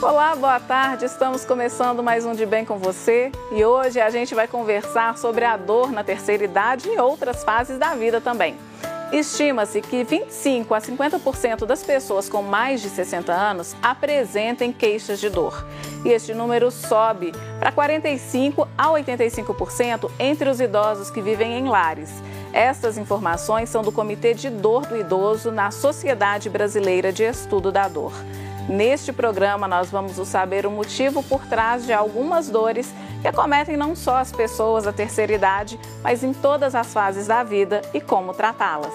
Olá, boa tarde. Estamos começando mais um De Bem com você e hoje a gente vai conversar sobre a dor na terceira idade e outras fases da vida também. Estima-se que 25 a 50% das pessoas com mais de 60 anos apresentem queixas de dor. E este número sobe para 45 a 85% entre os idosos que vivem em lares. Estas informações são do Comitê de Dor do Idoso na Sociedade Brasileira de Estudo da Dor. Neste programa, nós vamos saber o motivo por trás de algumas dores que acometem não só as pessoas da terceira idade, mas em todas as fases da vida e como tratá-las.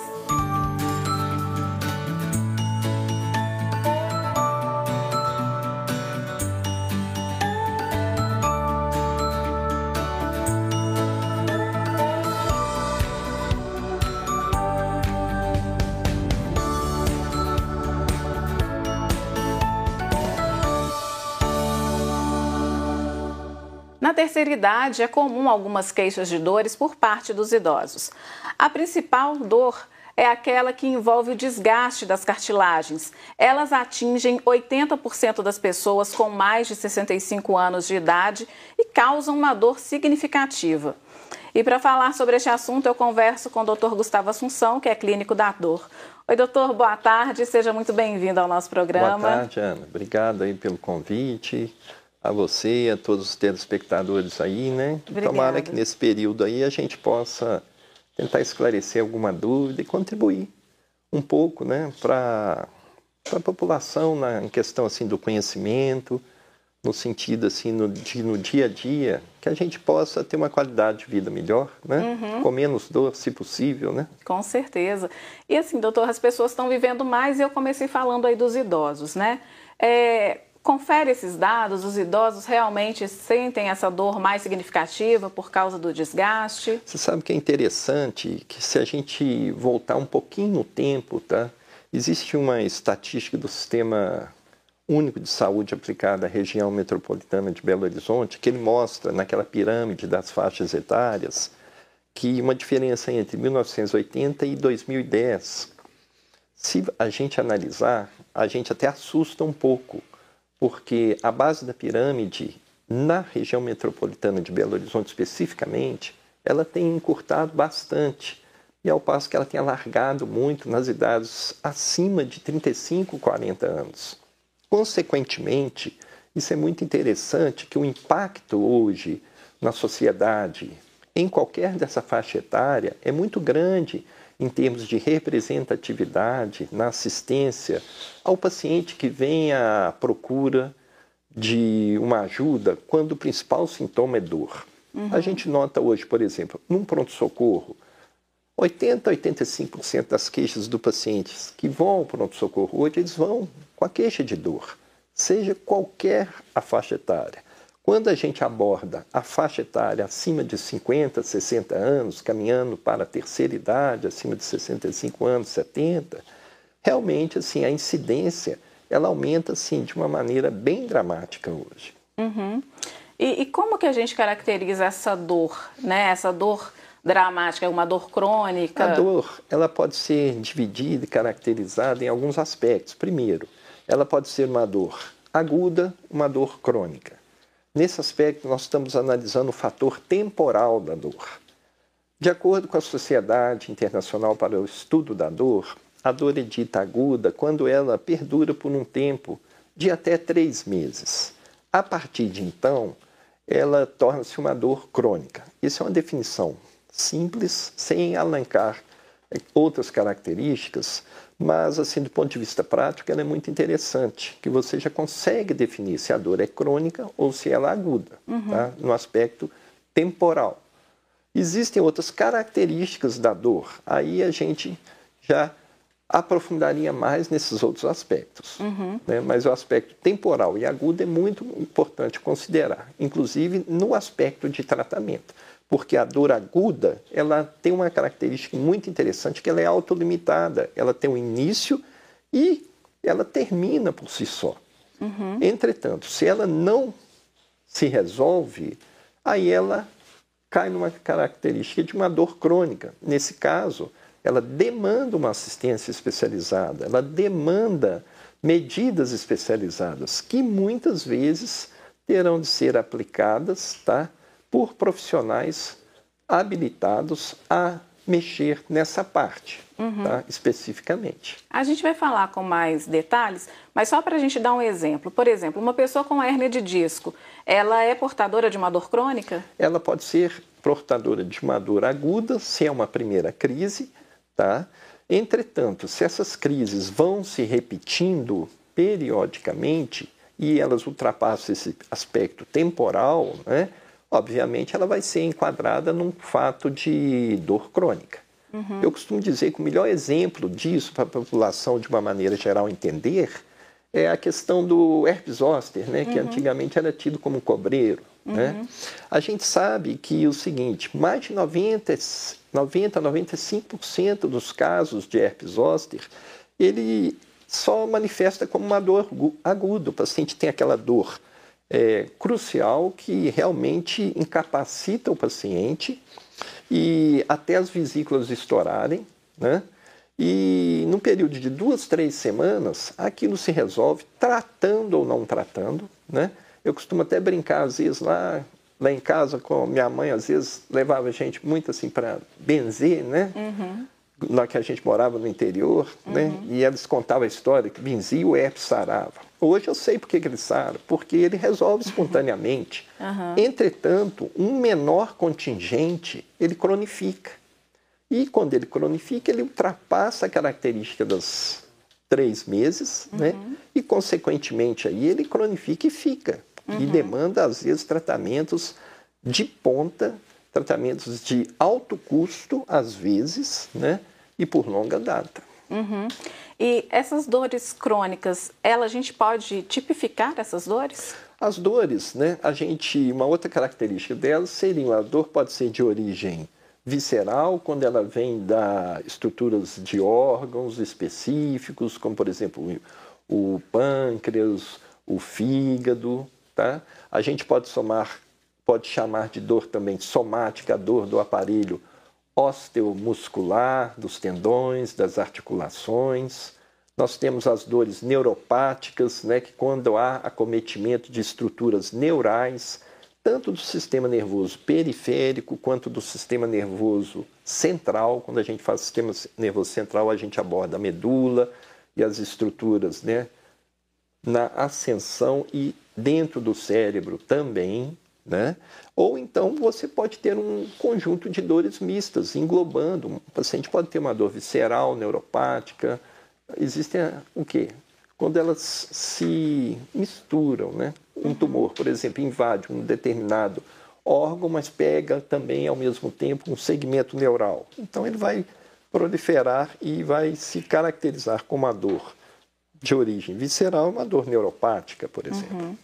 Na terceira idade, é comum algumas queixas de dores por parte dos idosos. A principal dor é aquela que envolve o desgaste das cartilagens. Elas atingem 80% das pessoas com mais de 65 anos de idade e causam uma dor significativa. E para falar sobre este assunto, eu converso com o Dr. Gustavo Assunção, que é clínico da dor. Oi, doutor, boa tarde, seja muito bem-vindo ao nosso programa. Boa tarde, Ana. Obrigado aí pelo convite a você, a todos os telespectadores aí, né? Obrigada. Tomara que nesse período aí a gente possa tentar esclarecer alguma dúvida e contribuir um pouco, né, para a população na questão assim do conhecimento, no sentido assim no, de, no dia a dia, que a gente possa ter uma qualidade de vida melhor, né? Uhum. Com menos dor, se possível, né? Com certeza. E assim, doutor, as pessoas estão vivendo mais e eu comecei falando aí dos idosos, né? É, confere esses dados, os idosos realmente sentem essa dor mais significativa por causa do desgaste? Você sabe que é interessante que se a gente voltar um pouquinho no tempo, tá? Existe uma estatística do Sistema Único de Saúde aplicada à região metropolitana de Belo Horizonte, que ele mostra naquela pirâmide das faixas etárias que uma diferença entre 1980 e 2010. Se a gente analisar, a gente até assusta um pouco, porque a base da pirâmide, na região metropolitana de Belo Horizonte especificamente, ela tem encurtado bastante, e ao passo que ela tem alargado muito nas idades acima de 35, 40 anos. Consequentemente, isso é muito interessante que o impacto hoje na sociedade, em qualquer dessa faixa etária, é muito grande em termos de representatividade na assistência ao paciente que vem à procura de uma ajuda quando o principal sintoma é dor. Uhum. A gente nota hoje, por exemplo, num pronto-socorro, 80 a 85% das queixas do pacientes que vão ao pronto-socorro hoje, eles vão com a queixa de dor, seja qualquer a faixa etária. Quando a gente aborda a faixa etária acima de 50, 60 anos, caminhando para a terceira idade, acima de 65 anos, 70, realmente assim a incidência ela aumenta assim de uma maneira bem dramática hoje. Uhum. E, e, como que a gente caracteriza essa dor, né? Essa dor dramática, uma dor crônica? A dor, ela pode ser dividida e caracterizada em alguns aspectos. Primeiro, ela pode ser uma dor aguda, uma dor crônica. Nesse aspecto, nós estamos analisando o fator temporal da dor. De acordo com a Sociedade Internacional para o Estudo da Dor, a dor é dita aguda quando ela perdura por um tempo de até três meses. A partir de então, ela torna-se uma dor crônica. Isso é uma definição simples, sem alancar outras características, mas assim do ponto de vista prático ela é muito interessante, que você já consegue definir se a dor é crônica ou se ela é aguda, uhum. tá? no aspecto temporal. Existem outras características da dor, aí a gente já aprofundaria mais nesses outros aspectos. Uhum. Né? Mas o aspecto temporal e agudo é muito importante considerar, inclusive no aspecto de tratamento porque a dor aguda ela tem uma característica muito interessante que ela é autolimitada, ela tem um início e ela termina por si só. Uhum. Entretanto, se ela não se resolve, aí ela cai numa característica de uma dor crônica. Nesse caso, ela demanda uma assistência especializada, ela demanda medidas especializadas que muitas vezes terão de ser aplicadas tá, por profissionais habilitados a mexer nessa parte, uhum. tá, especificamente. A gente vai falar com mais detalhes, mas só para a gente dar um exemplo. Por exemplo, uma pessoa com hérnia de disco, ela é portadora de uma dor crônica? Ela pode ser portadora de uma dor aguda, se é uma primeira crise, tá? Entretanto, se essas crises vão se repetindo periodicamente e elas ultrapassam esse aspecto temporal, né? Obviamente ela vai ser enquadrada num fato de dor crônica. Uhum. Eu costumo dizer que o melhor exemplo disso para a população, de uma maneira geral, entender é a questão do herpes zoster, né, que uhum. antigamente era tido como cobreiro. Né? Uhum. A gente sabe que o seguinte, mais de 90, 90 95% dos casos de herpes zoster, ele só manifesta como uma dor aguda. O paciente tem aquela dor é, crucial que realmente incapacita o paciente e até as vesículas estourarem, né? E no período de duas, três semanas, aquilo se resolve tratando ou não tratando, né? Eu costumo até brincar, às vezes, lá, lá em casa, com minha mãe, às vezes, levava a gente muito assim para benzer, né? Uhum lá que a gente morava no interior, né? uhum. né? E eles contavam a história que benzia o herpes sarava. Hoje eu sei por que ele sara, porque ele resolve espontaneamente. Uhum. Entretanto, um menor contingente, ele cronifica. E quando ele cronifica, ele ultrapassa a característica dos três meses, uhum. né? E, consequentemente, aí ele cronifica e fica. E uhum. demanda, às vezes, tratamentos de ponta, tratamentos de alto custo, às vezes, né? e por longa data. Uhum. E essas dores crônicas, ela a gente pode tipificar essas dores? As dores, né? A gente, uma outra característica delas seria a dor pode ser de origem visceral, quando ela vem da estruturas de órgãos específicos, como por exemplo o pâncreas, o fígado, tá? A gente pode somar, pode chamar de dor também somática, a dor do aparelho osteomuscular, dos tendões, das articulações. Nós temos as dores neuropáticas, né, que quando há acometimento de estruturas neurais, tanto do sistema nervoso periférico quanto do sistema nervoso central. Quando a gente faz sistema nervoso central, a gente aborda a medula e as estruturas né, na ascensão e dentro do cérebro também. Né? Ou então você pode ter um conjunto de dores mistas, englobando. O paciente pode ter uma dor visceral, neuropática. Existem o quê? Quando elas se misturam, né? Um uhum. tumor, por exemplo, invade um determinado órgão, mas pega também ao mesmo tempo um segmento neural. Então ele vai proliferar e vai se caracterizar como uma dor de origem visceral, uma dor neuropática, por exemplo. Uhum.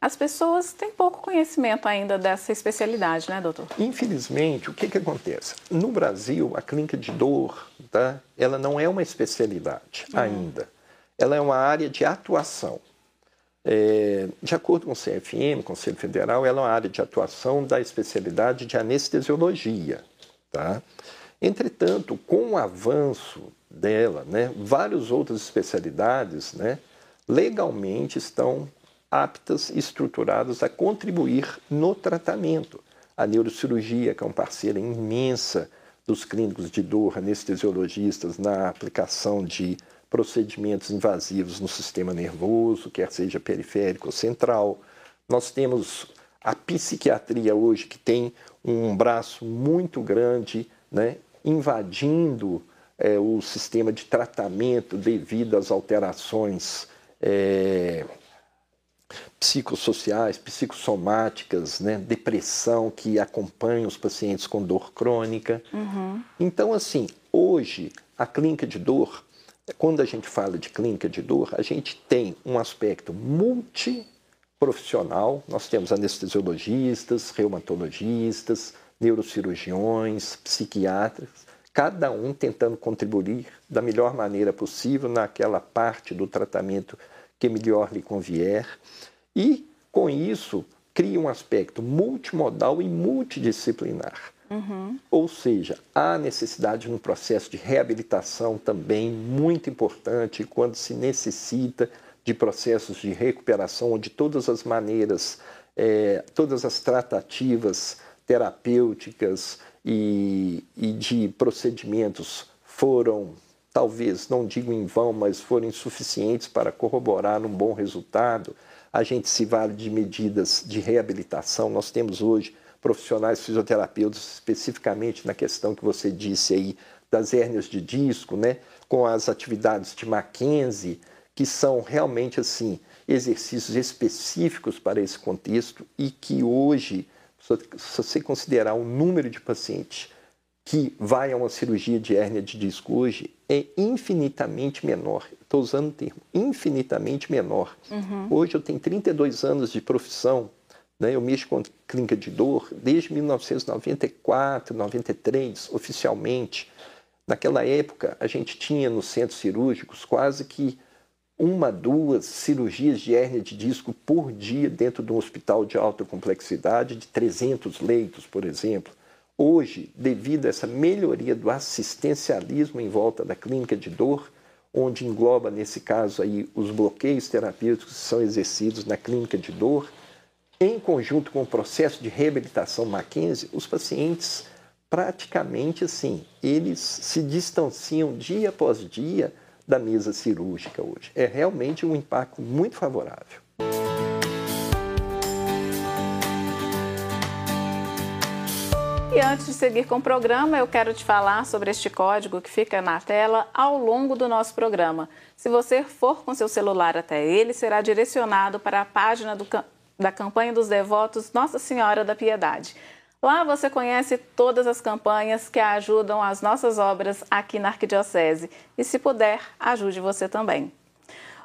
As pessoas têm pouco conhecimento ainda dessa especialidade, né, doutor? Infelizmente, o que, que acontece? No Brasil, a clínica de dor, tá, ela não é uma especialidade uhum. ainda. Ela é uma área de atuação. É, de acordo com o CFM, Conselho Federal, ela é uma área de atuação da especialidade de anestesiologia. Tá? Entretanto, com o avanço dela, né, várias outras especialidades né, legalmente estão aptas e estruturadas a contribuir no tratamento. A neurocirurgia, que é uma parceira imensa dos clínicos de dor, anestesiologistas, na aplicação de procedimentos invasivos no sistema nervoso, quer seja periférico ou central. Nós temos a psiquiatria hoje, que tem um braço muito grande, né, invadindo é, o sistema de tratamento devido às alterações é, psicossociais, psicossomáticas, né? depressão que acompanha os pacientes com dor crônica. Uhum. Então, assim, hoje a clínica de dor, quando a gente fala de clínica de dor, a gente tem um aspecto multiprofissional. Nós temos anestesiologistas, reumatologistas, neurocirurgiões, psiquiatras, cada um tentando contribuir da melhor maneira possível naquela parte do tratamento que melhor lhe convier. E, com isso, cria um aspecto multimodal e multidisciplinar. Uhum. Ou seja, há necessidade no processo de reabilitação também muito importante quando se necessita de processos de recuperação onde todas as maneiras, é, todas as tratativas terapêuticas e, e de procedimentos foram, talvez, não digo em vão, mas foram insuficientes para corroborar um bom resultado. A gente se vale de medidas de reabilitação. Nós temos hoje profissionais fisioterapeutas, especificamente na questão que você disse aí das hérnias de disco, né, com as atividades de Mackenzie, que são realmente assim exercícios específicos para esse contexto e que hoje, se você considerar o número de pacientes que vai a uma cirurgia de hérnia de disco hoje, é infinitamente menor. Estou usando o termo infinitamente menor. Uhum. Hoje eu tenho 32 anos de profissão né? Eu mexo com clínica de dor desde 1994, 93, oficialmente. Naquela época, a gente tinha nos centros cirúrgicos quase que uma, duas cirurgias de hérnia de disco por dia dentro de um hospital de alta complexidade, de 300 leitos, por exemplo. Hoje, devido a essa melhoria do assistencialismo em volta da clínica de dor, onde engloba, nesse caso aí, os bloqueios terapêuticos que são exercidos na clínica de dor, em conjunto com o processo de reabilitação Mackenzie, os pacientes praticamente assim, eles se distanciam dia após dia da mesa cirúrgica hoje. É realmente um impacto muito favorável. E antes de seguir com o programa, eu quero te falar sobre este código que fica na tela ao longo do nosso programa. Se você for com seu celular até ele, será direcionado para a página do da campanha dos devotos Nossa Senhora da Piedade. Lá você conhece todas as campanhas que ajudam as nossas obras aqui na Arquidiocese. E se puder, ajude você também.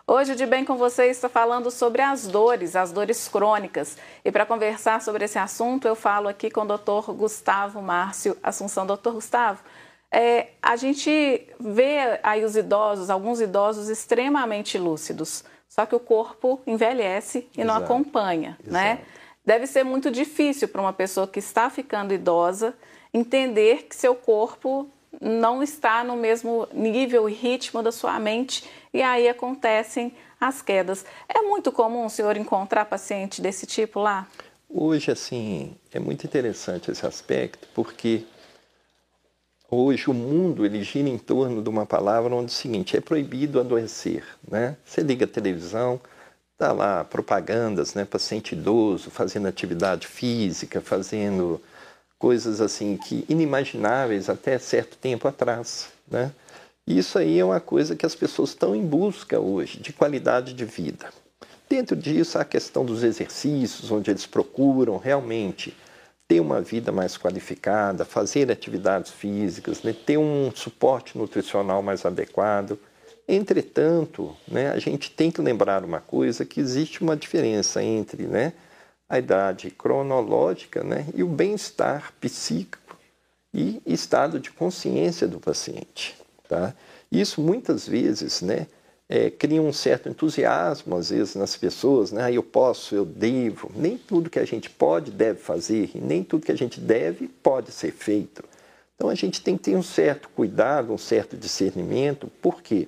Hoje, de bem com você, está falando sobre as dores, as dores crônicas. E para conversar sobre esse assunto, eu falo aqui com o doutor Gustavo Márcio Assunção. Doutor Gustavo, é, a gente vê aí os idosos, alguns idosos extremamente lúcidos. Só que o corpo envelhece e Exato. não acompanha, Exato. né? Deve ser muito difícil para uma pessoa que está ficando idosa entender que seu corpo não está no mesmo nível e ritmo da sua mente e aí acontecem as quedas. É muito comum o senhor encontrar paciente desse tipo lá? Hoje, assim, é muito interessante esse aspecto, porque Hoje o mundo ele gira em torno de uma palavra onde é o seguinte, é proibido adoecer, né? Você liga a televisão, tá lá propagandas, né, paciente idoso fazendo atividade física, fazendo coisas assim que inimagináveis até certo tempo atrás, né? Isso aí é uma coisa que as pessoas estão em busca hoje, de qualidade de vida. Dentro disso, há a questão dos exercícios, onde eles procuram realmente ter uma vida mais qualificada, fazer atividades físicas, né, ter um suporte nutricional mais adequado. Entretanto, né, a gente tem que lembrar uma coisa, que existe uma diferença entre né, a idade cronológica né, e o bem-estar psíquico e estado de consciência do paciente. Tá? Isso muitas vezes né, é, cria um certo entusiasmo, às vezes, nas pessoas, né? Ah, eu posso, eu devo. Nem tudo que a gente pode, deve fazer, e nem tudo que a gente deve, pode ser feito. Então, a gente tem que ter um certo cuidado, um certo discernimento, porque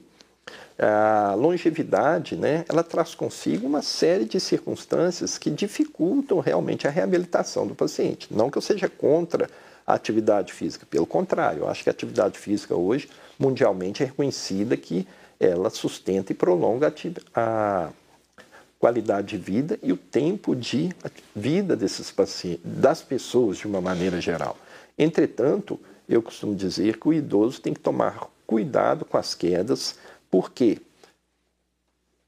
a longevidade, né, ela traz consigo uma série de circunstâncias que dificultam realmente a reabilitação do paciente. Não que eu seja contra a atividade física, pelo contrário, eu acho que a atividade física hoje, mundialmente, é reconhecida que ela sustenta e prolonga a, qualidade de vida e o tempo de vida desses pacientes, das pessoas de uma maneira geral. Entretanto, eu costumo dizer que o idoso tem que tomar cuidado com as quedas, porque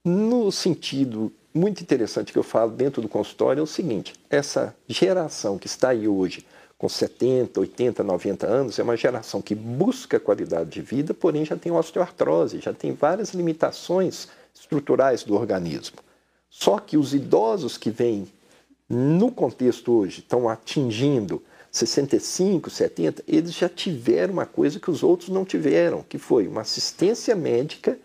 no sentido muito interessante que eu falo dentro do consultório é o seguinte: essa geração que está aí hoje com 70, 80, 90 anos, é uma geração que busca qualidade de vida, porém já tem osteoartrose, já tem várias limitações estruturais do organismo. Só que os idosos que vêm no contexto hoje estão atingindo 65, 70, eles já tiveram uma coisa que os outros não tiveram, que foi uma assistência médica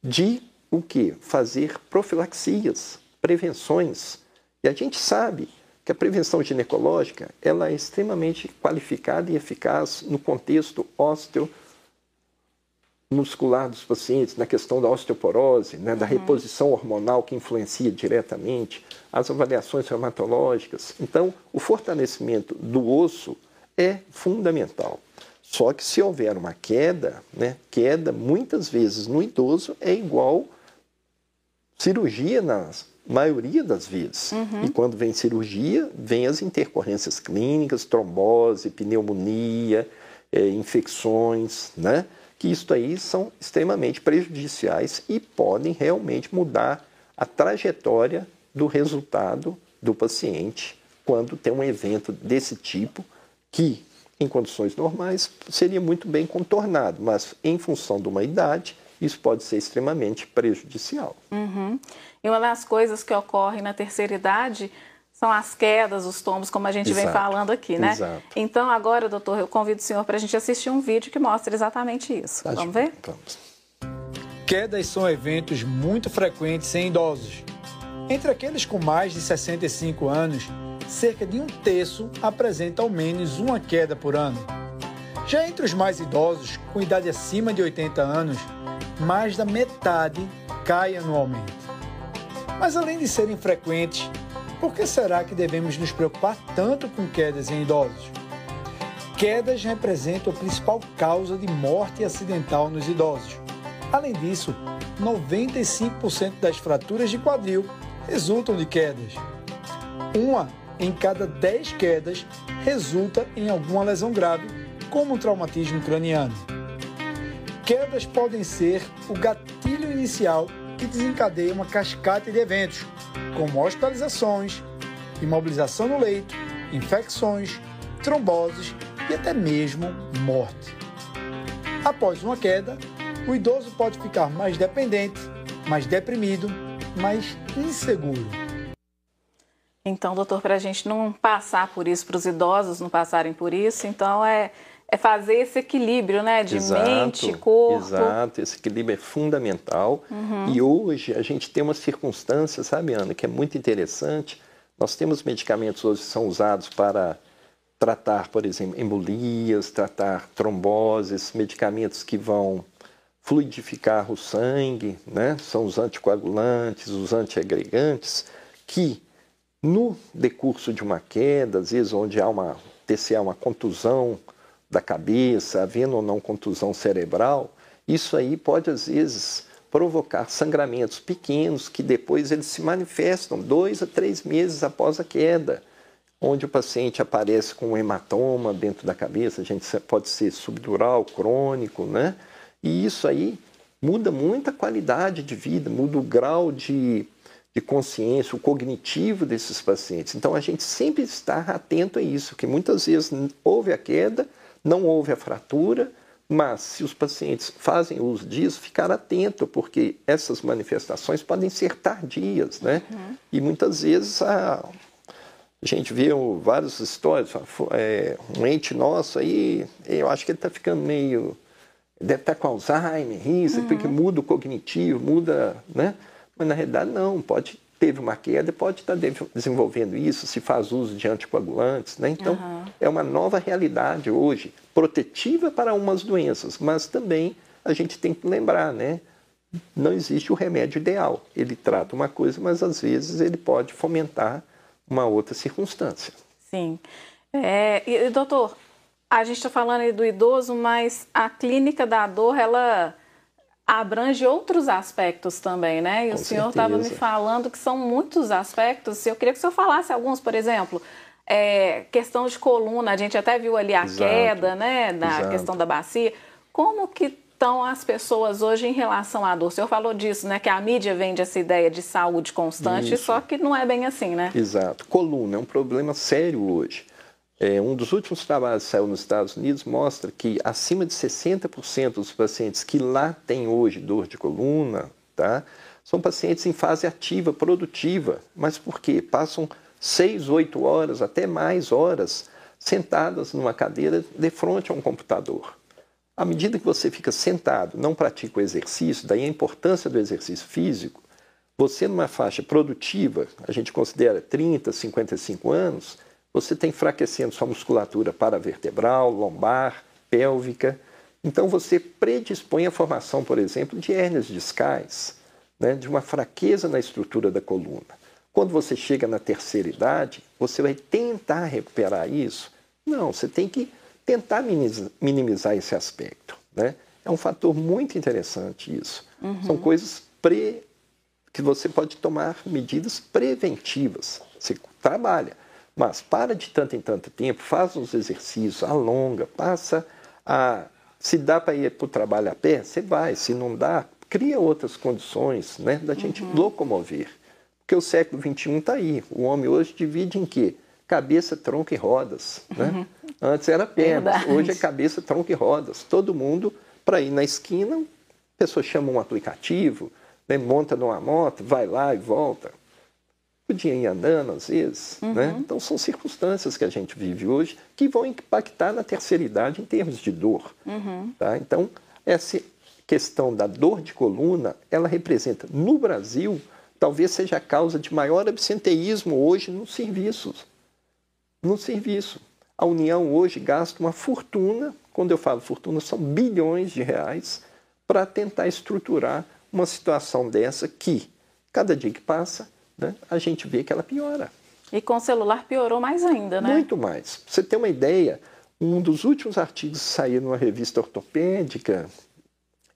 de o que? Fazer profilaxias, prevenções. E a gente sabe que a prevenção ginecológica ela é extremamente qualificada e eficaz no contexto osteomuscular dos pacientes, na questão da osteoporose, né, da uhum. reposição hormonal que influencia diretamente, as avaliações reumatológicas. Então, o fortalecimento do osso é fundamental. Só que se houver uma queda, né, queda muitas vezes no idoso é igual cirurgia na maioria das vezes. Uhum. E quando vem cirurgia, vem as intercorrências clínicas, trombose, pneumonia, é, infecções, né? Que isso aí são extremamente prejudiciais e podem realmente mudar a trajetória do resultado do paciente quando tem um evento desse tipo que em condições normais seria muito bem contornado, mas em função de uma idade, isso pode ser extremamente prejudicial. Uhum. E uma das coisas que ocorre na terceira idade são as quedas, os tombos, como a gente Exato. vem falando aqui, né? Exato. Então, agora, doutor, eu convido o senhor para a gente assistir um vídeo que mostra exatamente isso. Tá Vamos ver? Vamos. Quedas são eventos muito frequentes em idosos. Entre aqueles com mais de 65 anos, cerca de um terço apresenta ao menos uma queda por ano. Já entre os mais idosos, com idade acima de 80 anos, mais da metade cai anualmente. Mas além de serem frequentes, por que será que devemos nos preocupar tanto com quedas em idosos? Quedas representam a principal causa de morte acidental nos idosos. Além disso, 95% das fraturas de quadril resultam de quedas. Uma em cada 10 quedas resulta em alguma lesão grave, como um traumatismo craniano. Quedas podem ser o gatilho inicial que desencadeia uma cascata de eventos, como hospitalizações, imobilização no leito, infecções, tromboses e até mesmo morte. Após uma queda, o idoso pode ficar mais dependente, mais deprimido, mais inseguro. Então, doutor, para a gente não passar por isso, para os idosos não passarem por isso, então é, é fazer esse equilíbrio, né, de exato, mente, corpo. Exato, esse equilíbrio é fundamental. Uhum. E hoje a gente tem uma circunstância, sabe, Ana, que é muito interessante. Nós temos medicamentos hoje que são usados para tratar, por exemplo, embolias, tratar tromboses, medicamentos que vão fluidificar o sangue, né? São os anticoagulantes, os antiagregantes, que no decurso de uma queda, às vezes onde há uma TCA, uma contusão da cabeça, havendo ou não contusão cerebral, isso aí pode às vezes provocar sangramentos pequenos que depois eles se manifestam dois a três meses após a queda, onde o paciente aparece com um hematoma dentro da cabeça, a gente pode ser subdural, crônico, né? E isso aí muda muito a qualidade de vida, muda o grau de de consciência, o cognitivo desses pacientes. Então a gente sempre está atento a isso, que muitas vezes houve a queda, não houve a fratura, mas se os pacientes fazem uso disso, ficar atento, porque essas manifestações podem ser tardias, né? Uhum. E muitas vezes a, a gente vê várias histórias, é, um ente nosso aí, eu acho que ele está ficando meio, deve estar tá com Alzheimer, isso, uhum. porque muda o cognitivo, muda, né? Mas na realidade não, pode teve uma queda, pode estar desenvolvendo isso, se faz uso de anticoagulantes, né? Então, uhum. é uma nova realidade hoje, protetiva para umas doenças, mas também a gente tem que lembrar, né? Não existe o remédio ideal. Ele trata uma coisa, mas às vezes ele pode fomentar uma outra circunstância. Sim. É, e, doutor, a gente está falando aí do idoso, mas a clínica da dor, ela abrange outros aspectos também, né? E Com o senhor estava me falando que são muitos aspectos. Eu queria que o senhor falasse alguns, por exemplo, é, questão de coluna, a gente até viu ali a Exato. queda, né? Da Exato. questão da bacia. Como que estão as pessoas hoje em relação à dor? O senhor falou disso, né? Que a mídia vende essa ideia de saúde constante, Isso. só que não é bem assim, né? Exato. Coluna é um problema sério hoje. É, um dos últimos trabalhos que saiu nos Estados Unidos mostra que acima de 60% dos pacientes que lá têm hoje dor de coluna, tá, são pacientes em fase ativa, produtiva. Mas por quê? Passam 6, 8 horas, até mais horas, sentadas numa cadeira de frente a um computador. À medida que você fica sentado, não pratica o exercício, daí a importância do exercício físico, Você numa faixa produtiva, a gente considera 30, 55 anos, você está enfraquecendo sua musculatura paravertebral, lombar, pélvica. Então você predispõe a formação, por exemplo, de hérnias discais, né, de uma fraqueza na estrutura da coluna. Quando você chega na terceira idade, você vai tentar recuperar isso? Não, você tem que tentar minimizar esse aspecto. Né? É um fator muito interessante isso. Uhum. São coisas pre... que você pode tomar medidas preventivas. Você trabalha, mas para de tanto em tanto tempo, faz uns exercícios, alonga, passa a. Se dá para ir para o trabalho a pé, você vai. Se não dá, cria outras condições né, da gente uhum. locomover. Porque o século XXI está aí. O homem hoje divide em quê? Cabeça, tronco e rodas. Né? Uhum. Antes era pernas, hoje é cabeça, tronco e rodas. Todo mundo, para ir na esquina, a pessoa chama um aplicativo, né, monta numa moto, vai lá e volta. Podia ir andando às vezes. Uhum. Né? Então são circunstâncias que a gente vive hoje que vão impactar na terceira idade em termos de dor. Uhum. Tá? Então, essa questão da dor de coluna, ela representa, no Brasil, talvez seja a causa de maior absenteísmo hoje nos serviços. No serviço. A União hoje gasta uma fortuna, quando eu falo fortuna, são bilhões de reais, para tentar estruturar uma situação dessa que, cada dia que passa, né, a gente vê que ela piora. E com o celular piorou mais ainda, né? Muito mais. Pra você ter uma ideia, um dos últimos artigos que saiu numa revista ortopédica,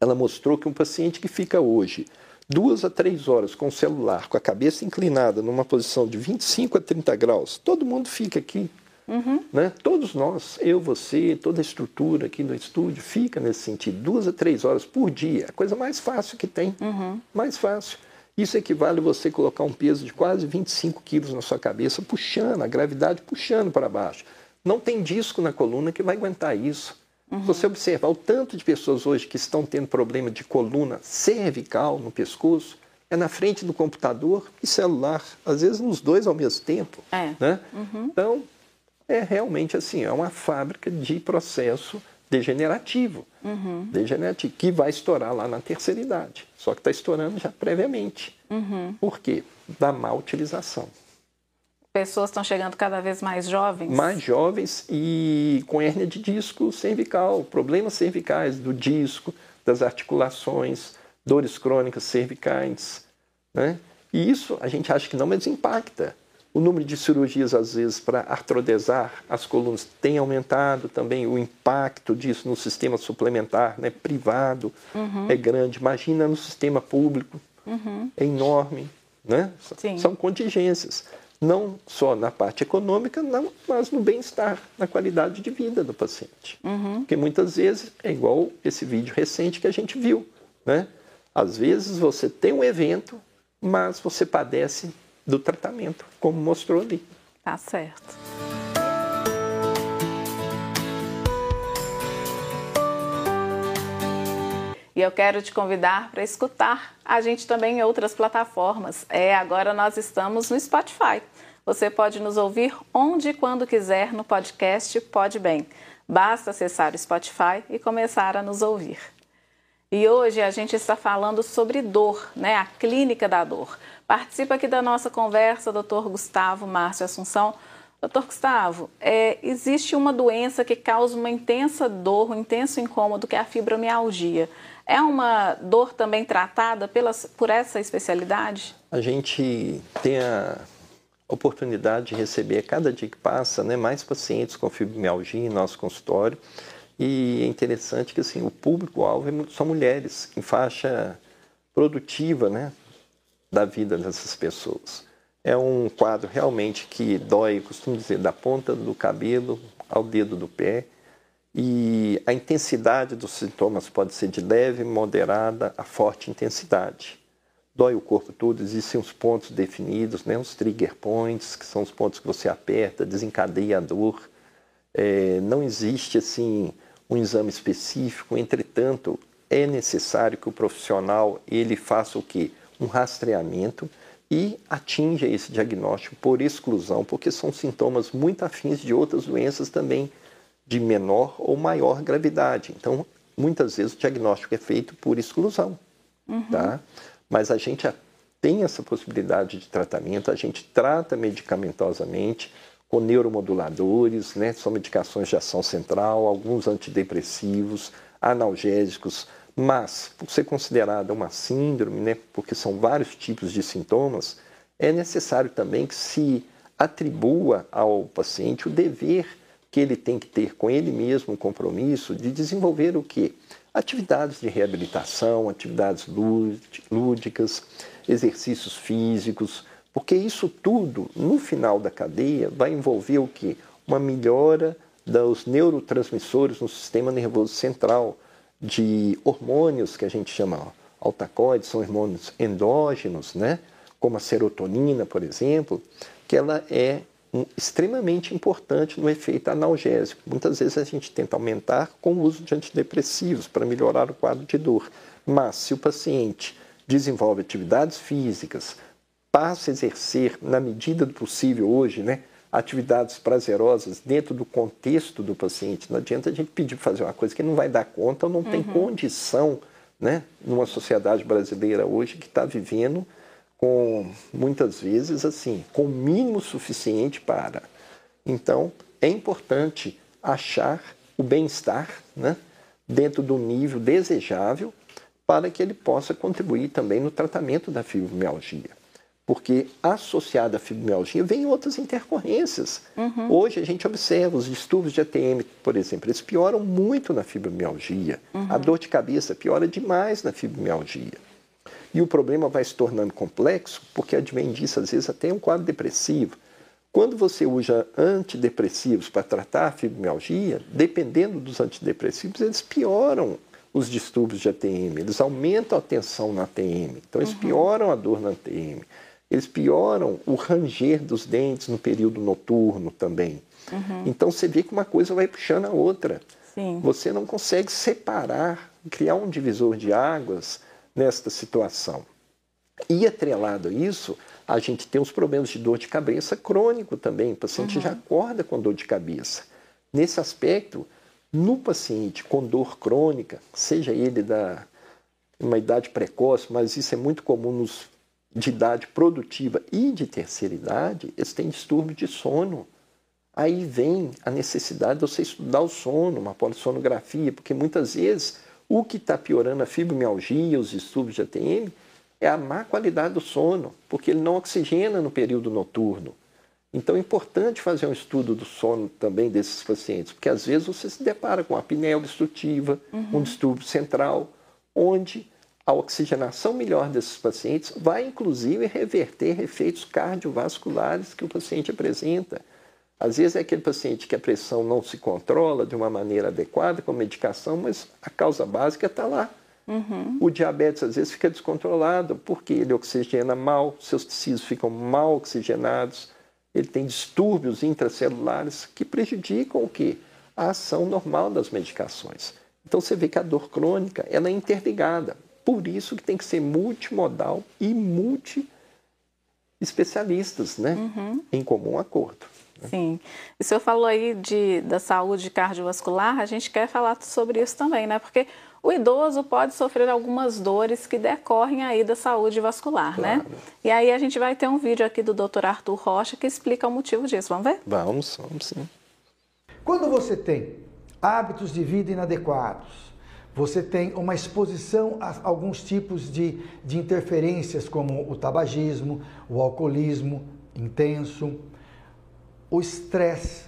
ela mostrou que um paciente que fica hoje duas a três horas com o celular, com a cabeça inclinada numa posição de 25 a 30 graus, todo mundo fica aqui. Uhum. Né? Todos nós, eu, você, toda a estrutura aqui no estúdio fica nesse sentido, duas a três horas por dia, a coisa mais fácil que tem, uhum. mais fácil. Isso equivale a você colocar um peso de quase 25 quilos na sua cabeça, puxando, a gravidade puxando para baixo. Não tem disco na coluna que vai aguentar isso. Uhum. Você observar o tanto de pessoas hoje que estão tendo problema de coluna cervical no pescoço, é na frente do computador e celular, às vezes nos dois ao mesmo tempo. É. Né? Uhum. Então, é realmente assim, é uma fábrica de processo degenerativo, uhum. degenerativo, que vai estourar lá na terceira idade. Só que está estourando já previamente. Uhum. Por quê? Da má utilização pessoas estão chegando cada vez mais jovens? Mais jovens e com hérnia de disco cervical, problemas cervicais do disco, das articulações, dores crônicas cervicais. Né? E isso a gente acha que não, mas impacta. O número de cirurgias, às vezes, para artrodesar as colunas tem aumentado também. O impacto disso no sistema suplementar né, privado uhum. é grande. Imagina no sistema público, uhum. é enorme. Né? São contingências não só na parte econômica, não, mas no bem-estar, na qualidade de vida do paciente. Uhum. Porque muitas vezes é igual esse vídeo recente que a gente viu. Né? Às vezes você tem um evento, mas você padece do tratamento, como mostrou ali. Tá certo. E eu quero te convidar para escutar a gente também em outras plataformas. É, agora nós estamos no Spotify. Você pode nos ouvir onde e quando quiser no podcast Pode Bem. Basta acessar o Spotify e começar a nos ouvir. E hoje a gente está falando sobre dor, né? A clínica da dor. Participa aqui da nossa conversa, doutor Gustavo Márcio Assunção. Doutor Gustavo, é, existe uma doença que causa uma intensa dor, um intenso incômodo, que é a fibromialgia. É uma dor também tratada pelas, por essa especialidade? A gente tem a oportunidade de receber, a cada dia que passa, né, mais pacientes com fibromialgia em nosso consultório. E é interessante que assim, o público-alvo é são mulheres em faixa produtiva né, da vida dessas pessoas. É um quadro realmente que dói, costumo dizer, da ponta do cabelo ao dedo do pé. E a intensidade dos sintomas pode ser de leve, moderada a forte intensidade. Dói o corpo todo, existem os pontos definidos, né? os trigger points, que são os pontos que você aperta, desencadeia a dor. É, não existe assim um exame específico, entretanto, é necessário que o profissional ele faça o quê? Um rastreamento e atinja esse diagnóstico por exclusão, porque são sintomas muito afins de outras doenças também de menor ou maior gravidade. Então, muitas vezes o diagnóstico é feito por exclusão, uhum. tá? Mas a gente tem essa possibilidade de tratamento, a gente trata medicamentosamente com neuromoduladores, né? são medicações de ação central, alguns antidepressivos, analgésicos, mas por ser considerada uma síndrome, né? porque são vários tipos de sintomas, é necessário também que se atribua ao paciente o dever que ele tem que ter com ele mesmo, um compromisso de desenvolver o que? Atividades de reabilitação, atividades lúdicas, exercícios físicos, porque isso tudo, no final da cadeia, vai envolver o que? Uma melhora dos neurotransmissores no sistema nervoso central, de hormônios que a gente chama altacoides, são hormônios endógenos, né? como a serotonina, por exemplo, que ela é um, extremamente importante no efeito analgésico. Muitas vezes a gente tenta aumentar com o uso de antidepressivos para melhorar o quadro de dor. Mas se o paciente desenvolve atividades físicas, passa a exercer, na medida do possível hoje, né, atividades prazerosas dentro do contexto do paciente. Não adianta a gente pedir para fazer uma coisa que não vai dar conta ou não uhum. tem condição, né, numa sociedade brasileira hoje que está vivendo com muitas vezes assim, com o mínimo suficiente para. Então, é importante achar o bem-estar, né, dentro do nível desejável para que ele possa contribuir também no tratamento da fibromialgia. Porque associada à fibromialgia vem outras intercorrências. Uhum. Hoje a gente observa os distúrbios de ATM, por exemplo, eles pioram muito na fibromialgia. Uhum. A dor de cabeça piora demais na fibromialgia. E o problema vai se tornando complexo porque advém disso, às vezes, até um quadro depressivo. Quando você usa antidepressivos para tratar a fibromialgia, dependendo dos antidepressivos, eles pioram os distúrbios de ATM, eles aumentam a tensão na ATM, então eles uhum. pioram a dor na ATM, eles pioram o ranger dos dentes no período noturno também. Uhum. Então você vê que uma coisa vai puxando a outra. Sim. Você não consegue separar, criar um divisor de águas nesta situação. E atrelado a isso, a gente tem os problemas de dor de cabeça crônico também. O paciente uhum. já acorda com dor de cabeça. Nesse aspecto, no paciente com dor crônica, seja ele da uma idade precoce, mas isso é muito comum nos de idade produtiva e de terceira idade, eles têm distúrbio de sono. Aí vem a necessidade de você estudar o sono, uma polissonografia, porque muitas vezes o que está piorando a fibromialgia, os distúrbios de ATM, é a má qualidade do sono, porque ele não oxigena no período noturno. Então é importante fazer um estudo do sono também desses pacientes, porque às vezes você se depara com apneia obstrutiva, uhum. um distúrbio central, onde a oxigenação melhor desses pacientes vai inclusive reverter efeitos cardiovasculares que o paciente apresenta. Às vezes é aquele paciente que a pressão não se controla de uma maneira adequada com medicação, mas a causa básica está lá. Uhum. O diabetes às vezes fica descontrolado porque ele oxigena mal, seus tecidos ficam mal oxigenados, ele tem distúrbios intracelulares que prejudicam o quê? A ação normal das medicações. Então você vê que a dor crônica ela é interligada. Por isso que tem que ser multimodal e multi especialistas, né? Uhum. Em comum acordo. Né? Sim. E o senhor falou aí de, da saúde cardiovascular, a gente quer falar sobre isso também, né? Porque o idoso pode sofrer algumas dores que decorrem aí da saúde vascular, né? claro. né? E aí a gente vai ter um vídeo aqui do Dr. Arthur Rocha que explica o motivo disso. Vamos ver? Vamos, vamos sim. Quando você tem hábitos de vida inadequados, você tem uma exposição a alguns tipos de, de interferências, como o tabagismo, o alcoolismo intenso, o estresse,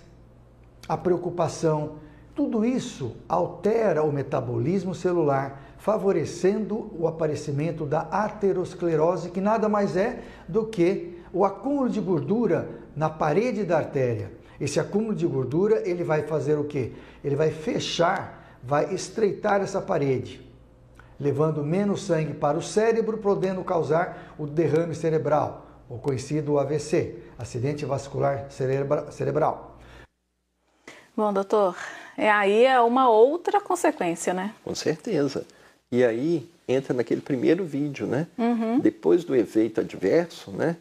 a preocupação, tudo isso altera o metabolismo celular, favorecendo o aparecimento da aterosclerose, que nada mais é do que o acúmulo de gordura na parede da artéria. Esse acúmulo de gordura, ele vai fazer o quê? Ele vai fechar, vai estreitar essa parede, levando menos sangue para o cérebro, podendo causar o derrame cerebral, o conhecido AVC, acidente vascular cerebral. Bom, doutor, é, aí é uma outra consequência, né? Com certeza. E aí entra naquele primeiro vídeo, né? Uhum. Depois do efeito adverso, né?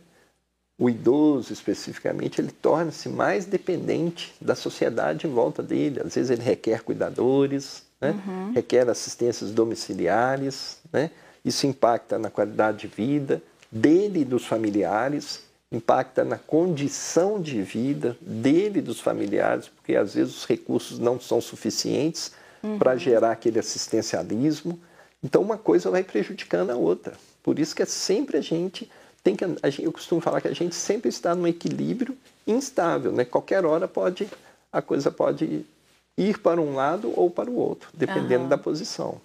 O idoso, especificamente, ele torna-se mais dependente da sociedade em volta dele. Às vezes ele requer cuidadores, né? Uhum. requer assistências domiciliares, né? Isso impacta na qualidade de vida, dele e dos familiares, impacta na condição de vida dele e dos familiares, porque às vezes os recursos não são suficientes uhum. para gerar aquele assistencialismo. Então uma coisa vai prejudicando a outra. Por isso que é sempre a gente tem que eu costumo falar que a gente sempre está num equilíbrio instável, né? Qualquer hora pode a coisa pode ir para um lado ou para o outro, dependendo uhum. da posição.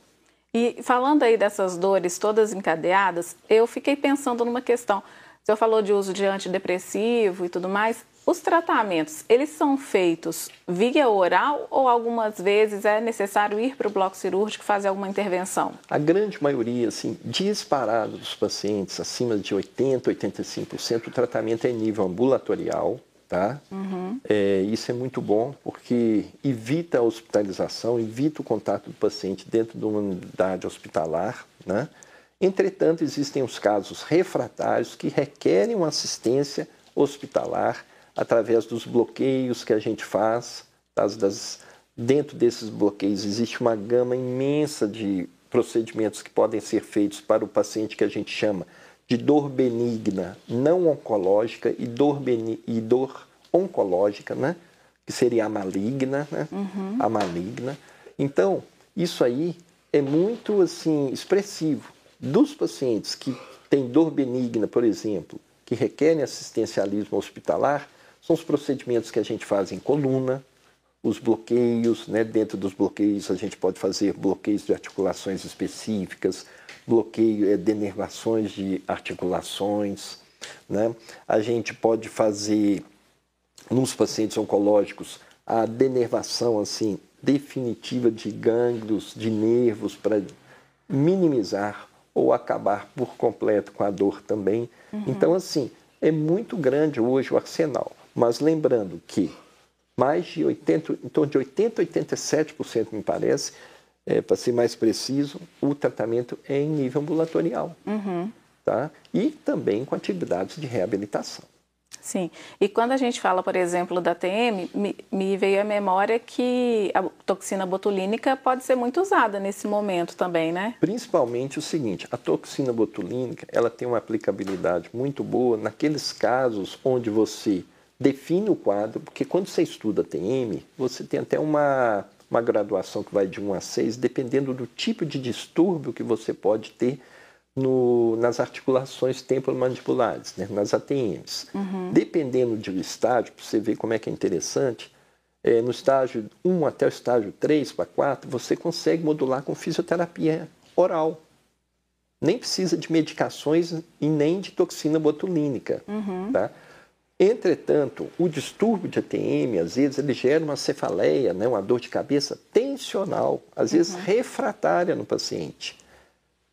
E falando aí dessas dores todas encadeadas, eu fiquei pensando numa questão. O senhor falou de uso de antidepressivo e tudo mais. Os tratamentos, eles são feitos via oral ou algumas vezes é necessário ir para o bloco cirúrgico fazer alguma intervenção? A grande maioria, assim, disparado dos pacientes acima de 80, 85%, o tratamento é em nível ambulatorial, tá? Uhum. É, isso é muito bom porque evita a hospitalização, evita o contato do paciente dentro de uma unidade hospitalar, né? Entretanto, existem os casos refratários que requerem uma assistência hospitalar através dos bloqueios que a gente faz. Das, das, dentro desses bloqueios existe uma gama imensa de procedimentos que podem ser feitos para o paciente que a gente chama de dor benigna não oncológica e dor, e dor oncológica, né? que seria a maligna, né? Uhum. a maligna. Então, isso aí é muito assim expressivo. Dos pacientes que têm dor benigna, por exemplo, que requerem assistencialismo hospitalar, são os procedimentos que a gente faz em coluna, os bloqueios, né? dentro dos bloqueios a gente pode fazer bloqueios de articulações específicas, bloqueio, é, denervações de articulações. Né? A gente pode fazer, nos pacientes oncológicos, a denervação assim, definitiva de gânglios, de nervos, para minimizar ou acabar por completo com a dor também. Uhum. Então, assim, é muito grande hoje o arsenal. Mas lembrando que mais de 80, em torno de 80, 87%, me parece, é, para ser mais preciso, o tratamento é em nível ambulatorial. Uhum. Tá? E também com atividades de reabilitação. Sim. E quando a gente fala, por exemplo, da TM, me, me, veio à memória que a toxina botulínica pode ser muito usada nesse momento também, né? Principalmente o seguinte, a toxina botulínica, ela tem uma aplicabilidade muito boa naqueles casos onde você define o quadro, porque quando você estuda TM, você tem até uma uma graduação que vai de 1 a 6, dependendo do tipo de distúrbio que você pode ter no, nas articulações temporomandibular,res né, nas ATMs. Uhum. Dependendo do estágio, para você ver como é que é interessante, é, no estágio 1 até o estágio 3 para 4, você consegue modular com fisioterapia oral. Nem precisa de medicações e nem de toxina botulínica. Uhum. Tá? Entretanto, o distúrbio de ATM, às vezes, ele gera uma cefaleia, né, uma dor de cabeça tensional, às vezes uhum. refratária no paciente,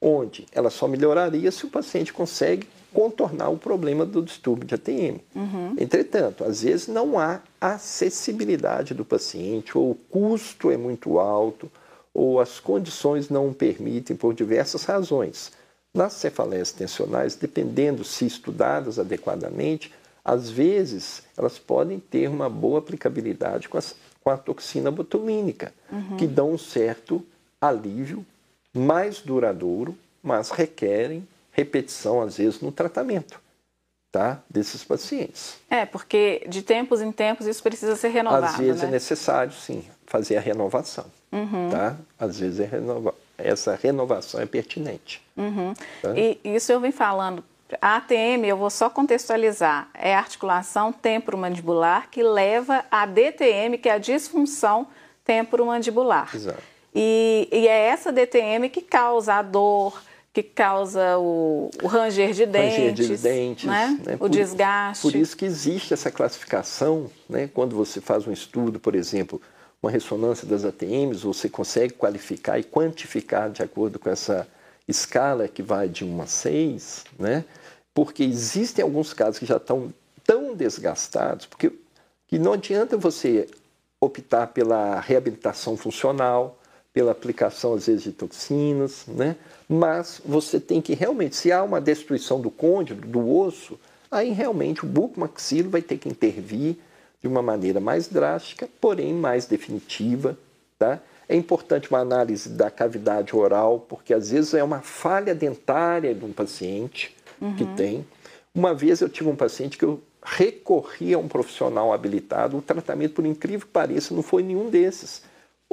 onde ela só melhoraria se o paciente consegue contornar o problema do distúrbio de ATM. Uhum. Entretanto, às vezes não há acessibilidade do paciente, ou o custo é muito alto, ou as condições não permitem por diversas razões. Nas cefaleias tensionais, dependendo se estudadas adequadamente, às vezes elas podem ter uma boa aplicabilidade com a, com a toxina botulínica, uhum. que dão um certo alívio mais duradouro, mas requerem repetição, às vezes, no tratamento. Tá? desses pacientes. É, porque de tempos em tempos isso precisa ser renovado. Às vezes né? é necessário, sim, fazer a renovação. Uhum. Tá? Às vezes é renova... essa renovação é pertinente. Uhum. Tá? E isso eu venho falando a ATM, eu vou só contextualizar, é a articulação temporomandibular que leva a DTM, que é a disfunção temporomandibular. Exato. E, e é essa DTM que causa a dor, que causa o, o ranger de dentes, ranger de dentes né? Né? o por, desgaste. Por isso que existe essa classificação, né? quando você faz um estudo, por exemplo, uma ressonância das ATMs, você consegue qualificar e quantificar de acordo com essa escala que vai de 1 a 6, né? porque existem alguns casos que já estão tão desgastados, porque que não adianta você optar pela reabilitação funcional, pela aplicação às vezes de toxinas, né? Mas você tem que realmente, se há uma destruição do côndilo, do osso, aí realmente o bucomaxilo vai ter que intervir de uma maneira mais drástica, porém mais definitiva, tá? É importante uma análise da cavidade oral, porque às vezes é uma falha dentária de um paciente, uhum. que tem. Uma vez eu tive um paciente que eu recorri a um profissional habilitado, o tratamento, por incrível que pareça, não foi nenhum desses.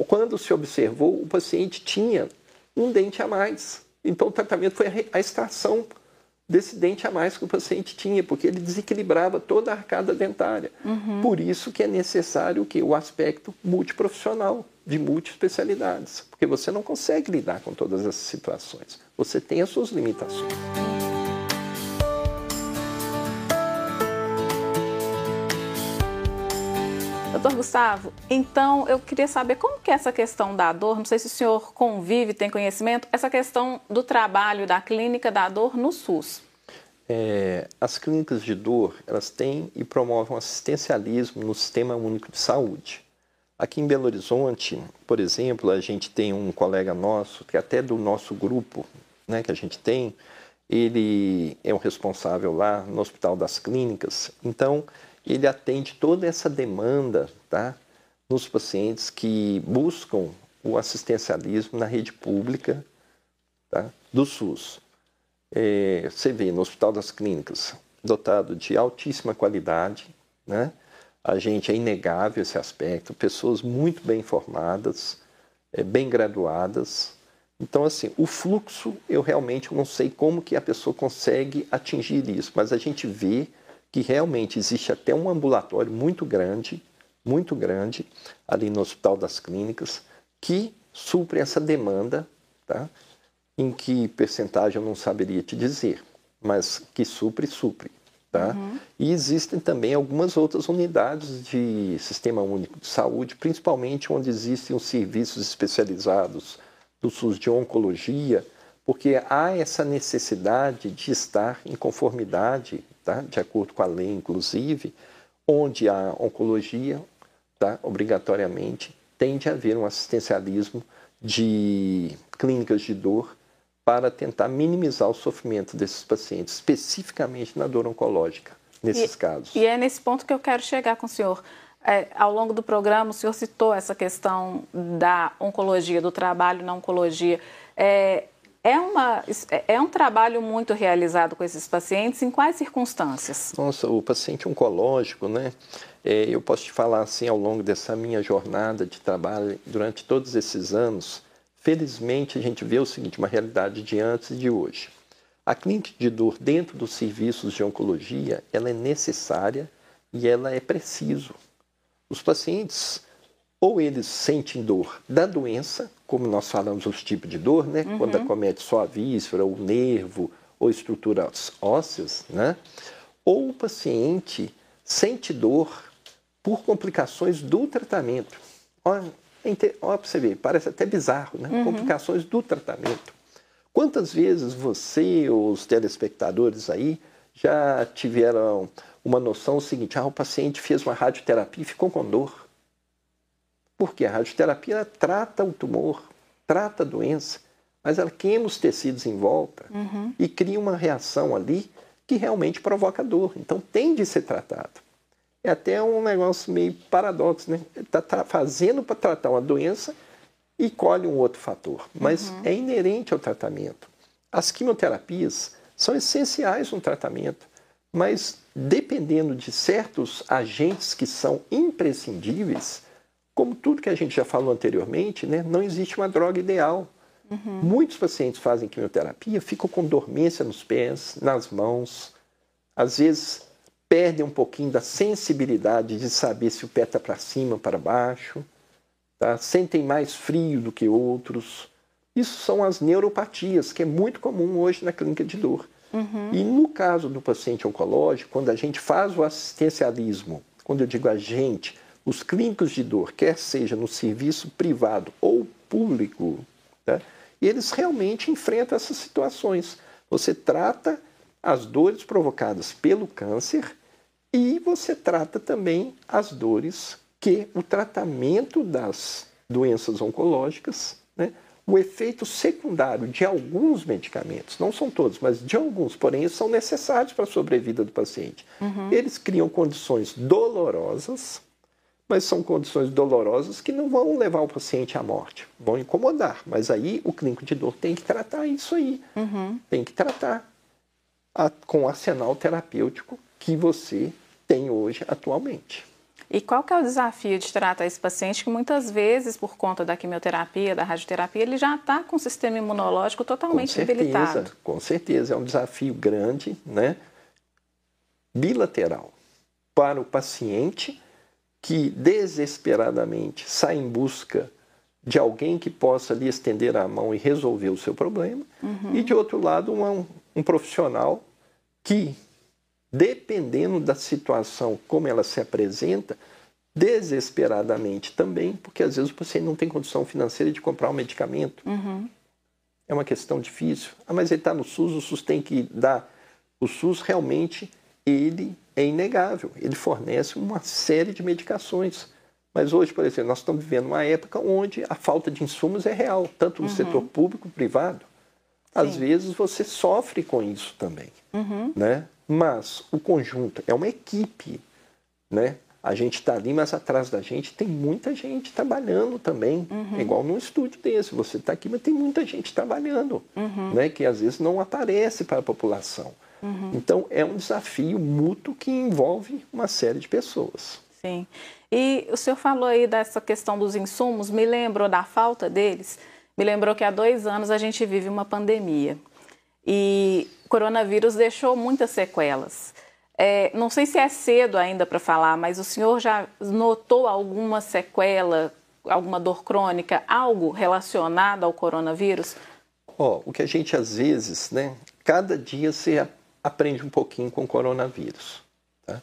Quando se observou, o paciente tinha um dente a mais. Então, o tratamento foi a extração desse dente a mais que o paciente tinha, porque ele desequilibrava toda a arcada dentária. Uhum. Por isso que é necessário que o aspecto multiprofissional, de multiespecialidades, porque você não consegue lidar com todas essas situações. Você tem as suas limitações. Doutor Gustavo, então eu queria saber como que é essa questão da dor, não sei se o senhor convive, tem conhecimento, essa questão do trabalho da clínica da dor no SUS. É, as clínicas de dor, elas têm e promovem assistencialismo no Sistema Único de Saúde. Aqui em Belo Horizonte, por exemplo, a gente tem um colega nosso, que até do nosso grupo, né, que a gente tem, ele é o responsável lá no Hospital das Clínicas. Então, ele atende toda essa demanda tá, nos pacientes que buscam o assistencialismo na rede pública tá, do SUS. É, você vê no Hospital das Clínicas, dotado de altíssima qualidade, né? a gente é inegável esse aspecto, pessoas muito bem formadas, é, bem graduadas. Então, assim, o fluxo, eu realmente não sei como que a pessoa consegue atingir isso, mas a gente vê que realmente existe até um ambulatório muito grande, muito grande, ali no Hospital das Clínicas, que supre essa demanda, tá? em que percentagem eu não saberia te dizer, mas que supre, supre. Tá? Uhum. E existem também algumas outras unidades de Sistema Único de Saúde, principalmente onde existem os serviços especializados do SUS de oncologia, porque há essa necessidade de estar em conformidade tá? de acordo com a lei, inclusive, onde a oncologia, tá? obrigatoriamente, tem de haver um assistencialismo de clínicas de dor para tentar minimizar o sofrimento desses pacientes, especificamente na dor oncológica, nesses e, casos. E é nesse ponto que eu quero chegar com o senhor. É, ao longo do programa, o senhor citou essa questão da oncologia, do trabalho na oncologia. É, é, uma, é um trabalho muito realizado com esses pacientes, em quais circunstâncias? Nossa, o paciente oncológico, né? É, eu posso te falar assim, ao longo dessa minha jornada de trabalho, durante todos esses anos, felizmente a gente vê o seguinte, uma realidade de antes e de hoje. A clínica de dor dentro dos serviços de oncologia, ela é necessária e ela é preciso. Os pacientes ou eles sentem dor da doença, como nós falamos os tipos de dor, né? Uhum. Quando acomete só a víscera, o nervo ou estruturas ósseas, né? Ou o paciente sente dor por complicações do tratamento. Olha, olha para você ver, parece até bizarro, né? Uhum. Complicações do tratamento. Quantas vezes você ou os telespectadores aí já tiveram uma noção seguinte: ah, o paciente fez uma radioterapia e ficou com dor. Porque a radioterapia trata o tumor, trata a doença, mas ela queima os tecidos em volta uhum. e cria uma reação ali que realmente provoca dor. Então tem de ser tratado. É até um negócio meio paradoxo, né? Está fazendo para tratar uma doença e colhe um outro fator, mas uhum. é inerente ao tratamento. As quimioterapias são essenciais no tratamento, mas dependendo de certos agentes que são imprescindíveis, como tudo que a gente já falou anteriormente, né, não existe uma droga ideal. Uhum. Muitos pacientes fazem quimioterapia, ficam com dormência nos pés, nas mãos, às vezes perdem um pouquinho da sensibilidade de saber se o pé está para cima ou para baixo, tá? sentem mais frio do que outros. Isso são as neuropatias, que é muito comum hoje na clínica de dor. Uhum. E no caso do paciente oncológico, quando a gente faz o assistencialismo, quando eu digo a gente, os clínicos de dor, quer seja no serviço privado ou público, tá? eles realmente enfrentam essas situações. Você trata as dores provocadas pelo câncer e você trata também as dores que o tratamento das doenças oncológicas, né, o efeito secundário de alguns medicamentos, não são todos, mas de alguns, porém, são necessários para a sobrevida do paciente. Uhum. Eles criam condições dolorosas, mas são condições dolorosas que não vão levar o paciente à morte, vão incomodar. Mas aí o clínico de dor tem que tratar isso aí, uhum. tem que tratar. a, com o arsenal terapêutico que você tem hoje atualmente. E qual que é o desafio de tratar esse paciente que muitas vezes, por conta da quimioterapia, da radioterapia, ele já está com o sistema imunológico totalmente com certeza, debilitado? Com certeza, é um desafio grande, né? Bilateral para o paciente que desesperadamente sai em busca de alguém que possa lhe estender a mão e resolver o seu problema, uhum. e de outro lado, um, um profissional que dependendo da situação como ela se apresenta, desesperadamente também, porque às vezes o paciente não tem condição financeira de comprar um medicamento. Uhum. É uma questão difícil. Ah, mas ele está no SUS, o SUS tem que dar. O SUS realmente, ele é inegável. Ele fornece uma série de medicações. Mas hoje, por exemplo, nós estamos vivendo uma época onde a falta de insumos é real, tanto no uhum. setor público privado. Às Sim. vezes você sofre com isso também, uhum. né? Mas o conjunto é uma equipe, né? A gente está ali, mas atrás da gente tem muita gente trabalhando também. Uhum. É igual num estúdio desse, você está aqui, mas tem muita gente trabalhando, uhum. né? Que às vezes não aparece para a população. Uhum. Então é um desafio mútuo que envolve uma série de pessoas. Sim. E o senhor falou aí dessa questão dos insumos, me lembrou da falta deles? Me lembrou que há dois anos a gente vive uma pandemia. E o coronavírus deixou muitas sequelas. É, não sei se é cedo ainda para falar, mas o senhor já notou alguma sequela, alguma dor crônica, algo relacionado ao coronavírus? Oh, o que a gente às vezes, né? Cada dia você aprende um pouquinho com o coronavírus. Tá?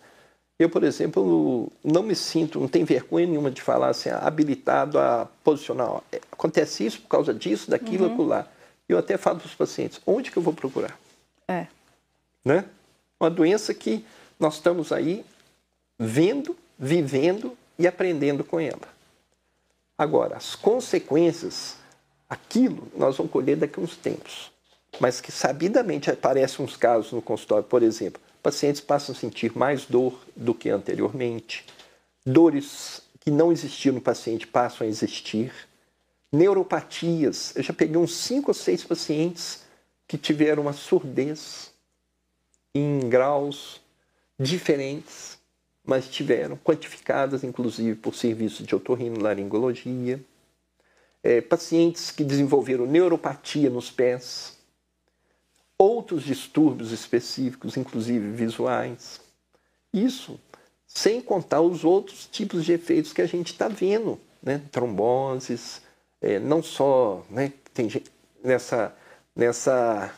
Eu, por exemplo, não me sinto, não tenho vergonha nenhuma de falar assim, habilitado a posicionar. É, acontece isso por causa disso, daquilo, uhum. lá. Eu até falo para os pacientes, onde que eu vou procurar? É. Né? Uma doença que nós estamos aí vendo, vivendo e aprendendo com ela. Agora, as consequências, aquilo nós vamos colher daqui a uns tempos. Mas que sabidamente aparecem uns casos no consultório, por exemplo, pacientes passam a sentir mais dor do que anteriormente, dores que não existiam no paciente passam a existir neuropatias. Eu já peguei uns cinco ou seis pacientes que tiveram uma surdez em graus diferentes, mas tiveram, quantificadas inclusive por serviço de otorrinolaringologia. É, pacientes que desenvolveram neuropatia nos pés, outros distúrbios específicos, inclusive visuais. Isso sem contar os outros tipos de efeitos que a gente está vendo, né? tromboses, é, não só né, tem nessa, nessa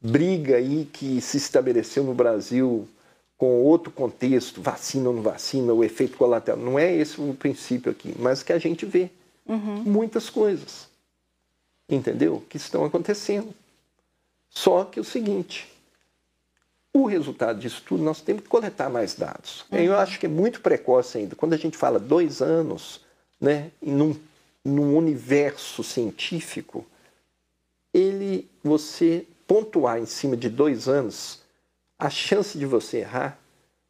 briga aí que se estabeleceu no Brasil com outro contexto, vacina ou não vacina, o efeito colateral. Não é esse o princípio aqui, mas que a gente vê uhum. muitas coisas, entendeu? Que estão acontecendo. Só que o seguinte, o resultado disso tudo, nós temos que coletar mais dados. Uhum. Eu acho que é muito precoce ainda. Quando a gente fala dois anos, né, num num universo científico, ele, você pontuar em cima de dois anos, a chance de você errar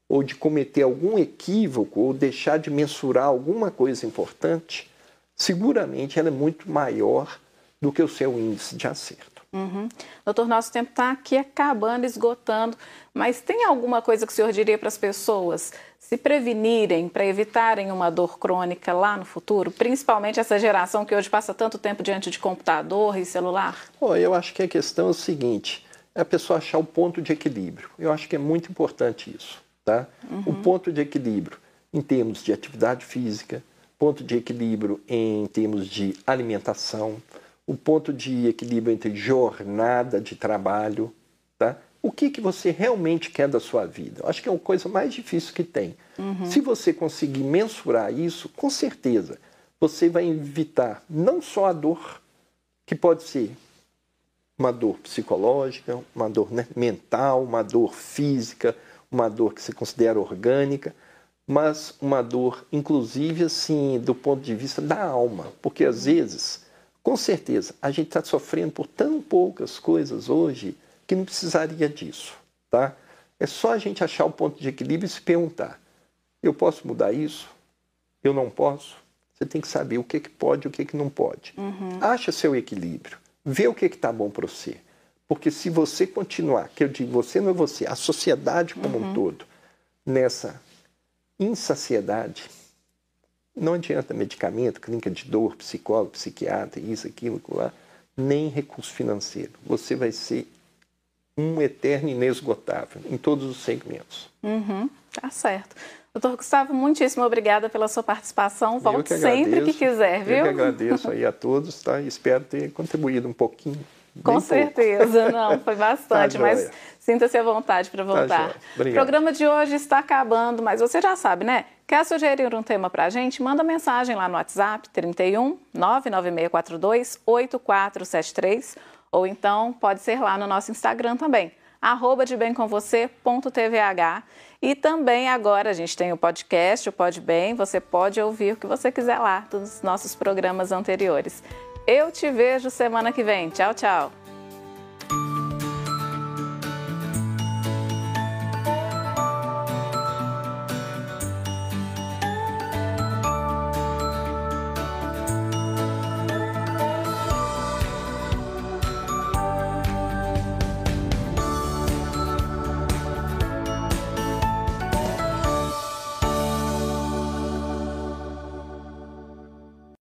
ou de cometer algum equívoco ou deixar de mensurar alguma coisa importante, seguramente ela é muito maior do que o seu índice de acerto. Uhum. Doutor, nosso tempo está aqui acabando, esgotando, mas tem alguma coisa que o senhor diria para as pessoas se prevenirem, para evitarem uma dor crônica lá no futuro, principalmente essa geração que hoje passa tanto tempo diante de computador e celular? Oh, eu acho que a questão é o seguinte: é a pessoa achar o ponto de equilíbrio. Eu acho que é muito importante isso. Tá? Uhum. O ponto de equilíbrio em termos de atividade física, ponto de equilíbrio em termos de alimentação o ponto de equilíbrio entre jornada de trabalho, tá? O que, que você realmente quer da sua vida? Eu acho que é a coisa mais difícil que tem. Uhum. Se você conseguir mensurar isso, com certeza você vai evitar não só a dor, que pode ser uma dor psicológica, uma dor né, mental, uma dor física, uma dor que se considera orgânica, mas uma dor, inclusive, assim, do ponto de vista da alma, porque às vezes com certeza, a gente está sofrendo por tão poucas coisas hoje que não precisaria disso, tá? É só a gente achar o ponto de equilíbrio e se perguntar: eu posso mudar isso? Eu não posso? Você tem que saber o que, que pode e o que, que não pode. Uhum. Acha seu equilíbrio, vê o que está bom para você. Porque se você continuar, que eu digo você não é você, a sociedade como uhum. um todo, nessa insaciedade, não adianta medicamento, clínica de dor, psicólogo, psiquiatra, isso, aquilo, lá, nem recurso financeiro. Você vai ser um eterno inesgotável em todos os segmentos. Uhum, tá certo. Doutor Gustavo, muitíssimo obrigada pela sua participação. Volte que sempre que quiser, viu? Eu que agradeço aí a todos, tá? Espero ter contribuído um pouquinho. Com certeza, pouco. não, foi bastante, tá mas sinta-se à vontade para tá voltar. Tá o programa de hoje está acabando, mas você já sabe, né? Quer sugerir um tema para a gente? Manda mensagem lá no WhatsApp 31 99642 8473 ou então pode ser lá no nosso Instagram também, arroba de bem com você.tvh. E também agora a gente tem o podcast, o Pode Bem, você pode ouvir o que você quiser lá dos nossos programas anteriores. Eu te vejo semana que vem. Tchau, tchau.